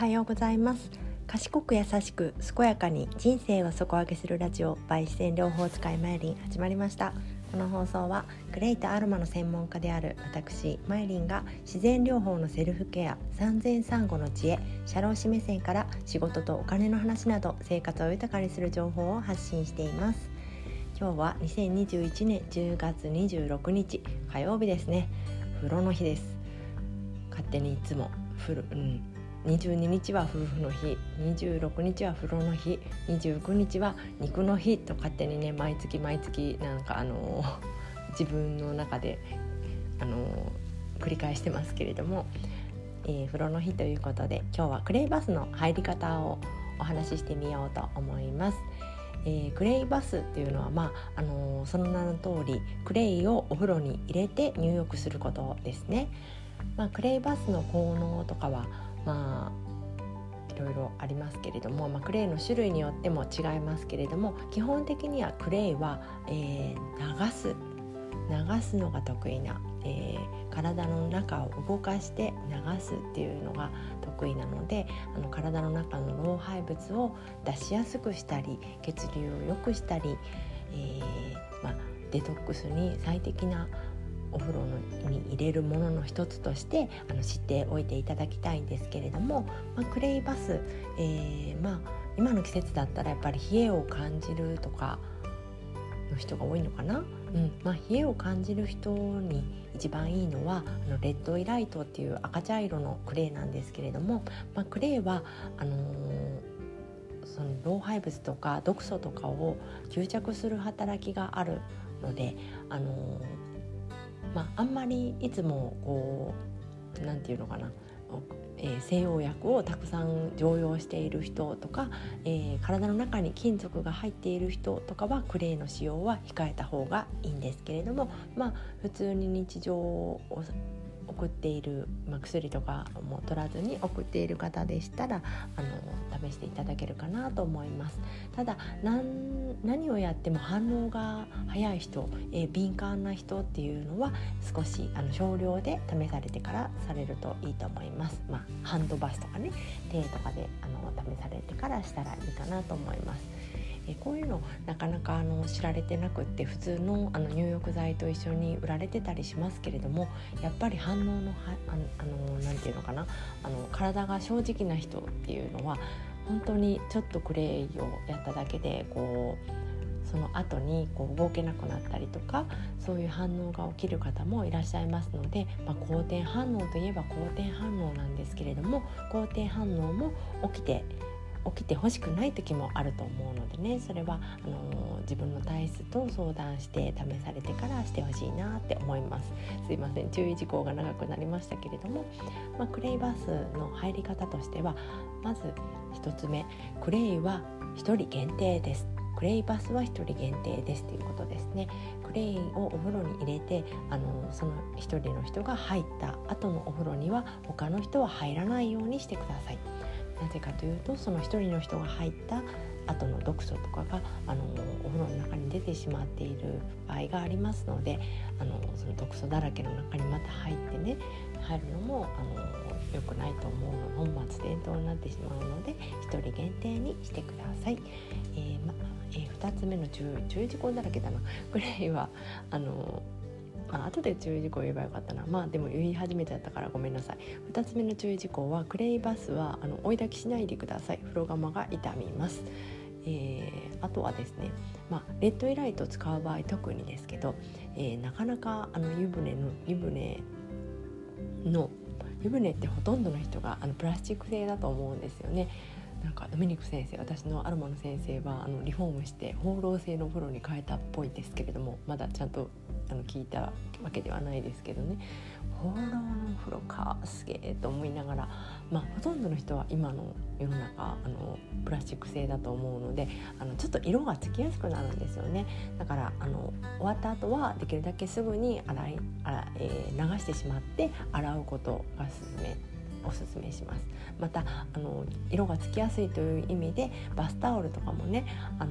はようございます。賢く優しく健やかに人生を底上げするラジオ by 自然療法使いマイリン始まりました。この放送はクレイとアロマの専門家である私マイリンが自然療法のセルフケア産前産後の知恵社労士目線から仕事とお金の話など生活を豊かにする情報を発信しています。今日は2021年10月26日火曜日ですね。風呂の日です。勝手にいつも風呂、うん、22日は夫婦の日26日は風呂の日29日は肉の日と勝手にね毎月毎月なんかあの 自分の中であの繰り返してますけれども、えー、風呂の日ということで今日はクレイバスの入り方をお話ししてみようと思います。えー、クレイバスっていうのは、まああのー、その名の通りクレイをお風呂に入れて入浴することですね。まあ、クレイバスの効能とかはまあいろいろありますけれども、まあ、クレイの種類によっても違いますけれども基本的にはクレイは、えー、流す流すのが得意な、えー、体の中を動かして流すっていうのが得意なのであの体の中の老廃物を出しやすくしたり血流を良くしたり、えーまあ、デトックスに最適なお風呂に入れるものの一つとしてあの知っておいていただきたいんですけれども、まあ、クレイバス、えー、まあ、今の季節だったらやっぱり冷えを感じるとかの人が多いのかな、うんまあ、冷えを感じる人に一番いいのはあのレッドイライトっていう赤茶色のクレイなんですけれども、まあ、クレイはあのーその老廃物とか毒素とかを吸着する働きがあるので、あのまあ、あんまりいつもこう何て言うのかな。え、西洋薬をたくさん常用している人とか、えー、体の中に金属が入っている人とかはクレイの使用は控えた方がいいんですけれどもまあ普通に日常を送っている、まあ、薬とかも取らずに送っている方でしたらあの試していただけるかなと思います。ただ何をやっても反応が早い人、えー、敏感な人っていうのは少しあの少量で試されてからされるといいと思います、まあ、ハンドバスとかね手とかであの試されてからしたらいいかなと思います。えこういうのなかなかあの知られてなくって普通のあの入浴剤と一緒に売られてたりしますけれどもやっぱり反応のはあのなんていうのかなあの体が正直な人っていうのは本当にちょっとクレイをやっただけでこうその後にこう動けなくなったりとかそういう反応が起きる方もいらっしゃいますので、まあ、好転反応といえば好転反応なんですけれども好転反応も起きて起きてほしくない時もあると思うのでね。それはあの自分の体質と相談して試されてからしてほしいなって思います。すいません。注意事項が長くなりましたけれども、まあ、クレイバスの入り方としてはまず1つ目。クレイは1人限定です。クレイバスは1人限定ですということですね。クレイをお風呂に入れてあのその1人の人が入った後のお風呂には他の人は入らないようにしてください。なぜかというとその一人の人が入った後の毒素とかがあのお風呂の中に出てしまっている場合がありますのであのその毒素だらけの中にまた入ってね入るのもあの良くないと思うの本末転倒になってしまうので1人限定にしてください。えーまえー、2つ目の注意注意事項だらけだな。グレイはあのあ後で注意事項言えばよかったな。まあでも言い始めちゃったからごめんなさい。2つ目の注意事項はクレイバスはあの追い焚きしないでください。風呂釜が傷みます。えー、あとはですね、まあ、レッドイライトを使う場合特にですけど、えー、なかなかあの湯船の湯船の湯船ってほとんどの人があのプラスチック製だと思うんですよね。なんかドミニク先生私のアロマの先生はあのリフォームして放浪性のお風呂に変えたっぽいですけれどもまだちゃんとあの聞いたわけではないですけどね。放浪の風呂かすげえと思いながら、まあ、ほとんどの人は今の世の中あのプラスチック製だと思うのであのちょっと色がつきやすくなるんですよね。だからあの終わった後はできるだけすぐに洗い洗、えー、流してしまって洗うことがすすめおすすめしますまたあの色がつきやすいという意味でバスタオルとかもねあの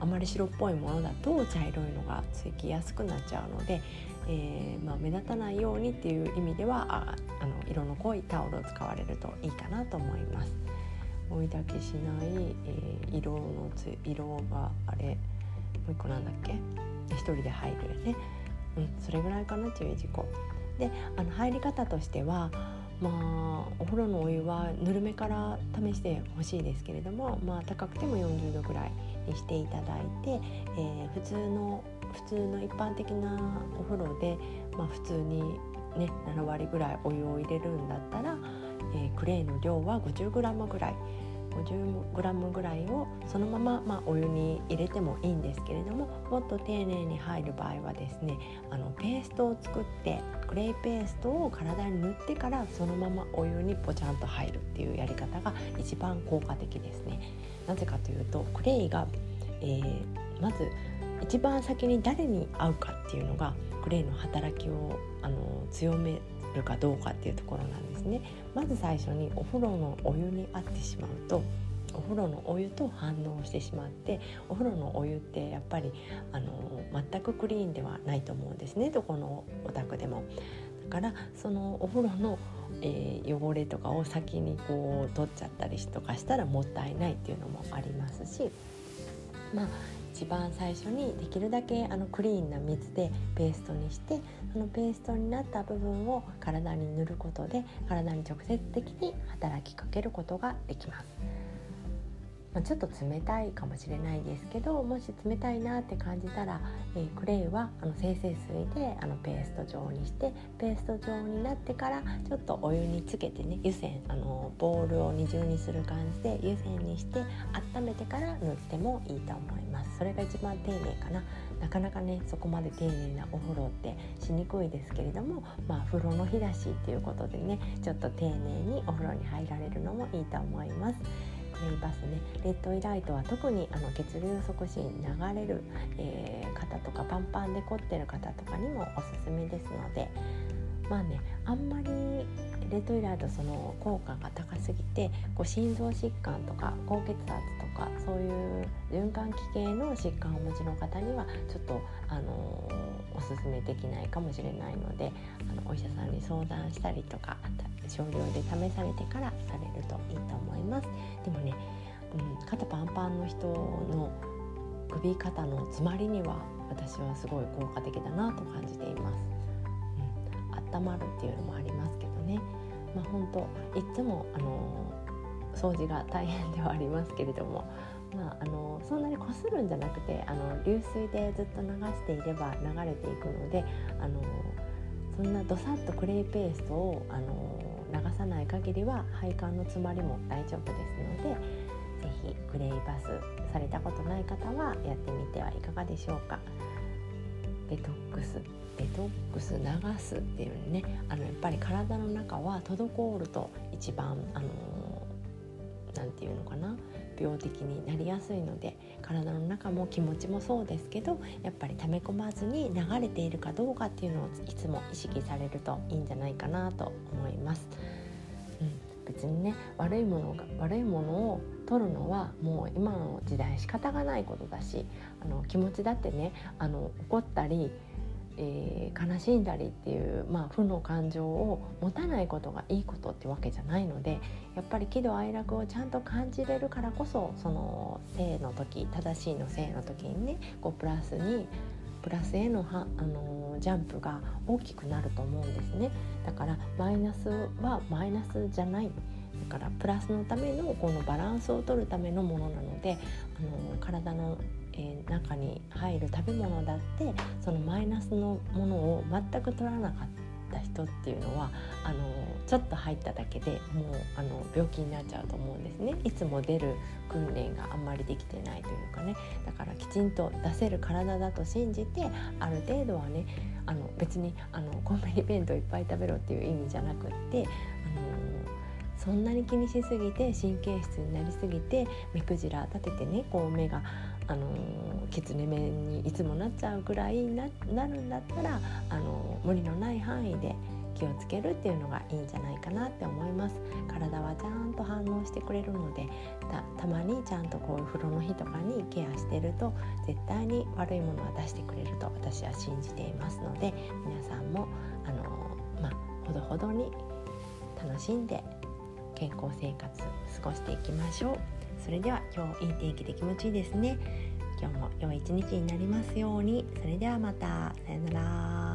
あまり白っぽいものだと茶色いのがつきやすくなっちゃうので、えー、まあ、目立たないようにっていう意味ではああの色の濃いタオルを使われるといいかなと思います。追いだけしない、えー、色のつ色があれもう一個なんだっけ？一人で入るよね、うん、それぐらいかな注意事項。であの入り方としてはまあお風呂のお湯はぬるめから試してほしいですけれども、まあ、高くても40度ぐらいにしていただいて、えー、普通の普通の一般的なお風呂で、まあ、普通に、ね、7割ぐらいお湯を入れるんだったら、えー、クレイの量は 50g ぐらい 50g ぐらいをそのまま、まあ、お湯に入れてもいいんですけれどももっと丁寧に入る場合はですねあのペーストを作ってクレイペーストを体に塗ってからそのままお湯にポチャンと入るっていうやり方が一番効果的ですね。なぜかというとクレイが、えー、まず一番先に誰に合うかっていうのがクレイの働きをあの強めるかどうかっていうところなんですねまず最初にお風呂のお湯に合ってしまうとお風呂のお湯と反応してしまってお風呂のお湯ってやっぱりあの全くクリーンではないと思うんですねどこのお宅でも。だからそのお風呂の、えー、汚れとかを先にこう取っちゃったりとかしたらもったいないっていうのもありますしまあ一番最初にできるだけあのクリーンな水でペーストにしてそのペーストになった部分を体に塗ることで体に直接的に働きかけることができます。まあ、ちょっと冷たいかもしれないですけどもし冷たいなって感じたら、えー、クレイはあの精製水であのペースト状にしてペースト状になってからちょっとお湯につけてね湯煎あのボールを二重にする感じで湯煎にして温めてから塗ってもいいと思いますそれが一番丁寧かななかなかねそこまで丁寧なお風呂ってしにくいですけれどもまあ風呂の日だしっていうことでねちょっと丁寧にお風呂に入られるのもいいと思います。レイバスねレッドイライトは特にあの血流促進流れる、えー、方とかパンパンで凝ってる方とかにもおすすめですのでまあねあんまりレッドイライトその効果が高すぎてこう心臓疾患とか高血圧とかそういう循環器系の疾患をお持ちの方にはちょっとあのおすすめできないかもしれないのであのお医者さんに相談したりとか少量で試されてからされるといいと思います。でもね、うん、肩パンパンの人の首肩の詰まりには私はすごい効果的だなと感じています、うん、温まるっていうのもありますけどね。まあ本当いつもあの掃除が大変ではありますけれどもまあ、あのそんなにこするんじゃなくてあの流水でずっと流していれば流れていくのであのそんなどさっとクレイペーストをあの流さない限りは配管の詰まりも大丈夫ですので是非クレイバスされたことない方はやってみてはいかがでしょうか。デトックスデトックス流すっていうねあのやっぱり体の中は滞ると一番あの何て言うのかな病的になりやすいので体の中も気持ちもそうですけどやっぱり溜め込まずに流れているかどうかっていうのをいつも意識されるといいんじゃないかなと思います。うん、別にね悪いものが悪いものを取るのはもう今の時代仕方がないことだしあの気持ちだってねあの怒ったりえー、悲しんだりっていう、まあ、負の感情を持たないことがいいことってわけじゃないのでやっぱり喜怒哀楽をちゃんと感じれるからこそその性の時正しいの性の時にねこうプラスにプラスへのあのジャンプが大きくなると思うんですね。だからマイナスはマイナスじゃない。だからプラスのためのこのバランスを取るためのものなのであの体のえー、中に入る食べ物だってそのマイナスのものを全く取らなかった人っていうのはあのちょっと入っただけでもうあの病気になっちゃうと思うんですね。いつも出る訓練があんまりできてないというかね。だからきちんと出せる体だと信じてある程度はねあの別にあのコンビニ弁当いっぱい食べろっていう意味じゃなくってあのそんなに気にしすぎて神経質になりすぎて目くじら立ててねこう目があのきつね面にいつもなっちゃうぐらいになるんだったらあの無理のない範囲で気をつけるっていうのがいいんじゃないかなって思います。体はちゃんと反応してくれるのでたまにちゃんとこういう風呂の日とかにケアしてると絶対に悪いものは出してくれると私は信じていますので皆さんもあのまあほどほどに楽しんで健康生活過ごしていきましょう。それでは今日いい天気で気持ちいいですね。今日も良い一日になりますように。それではまた。さよなら。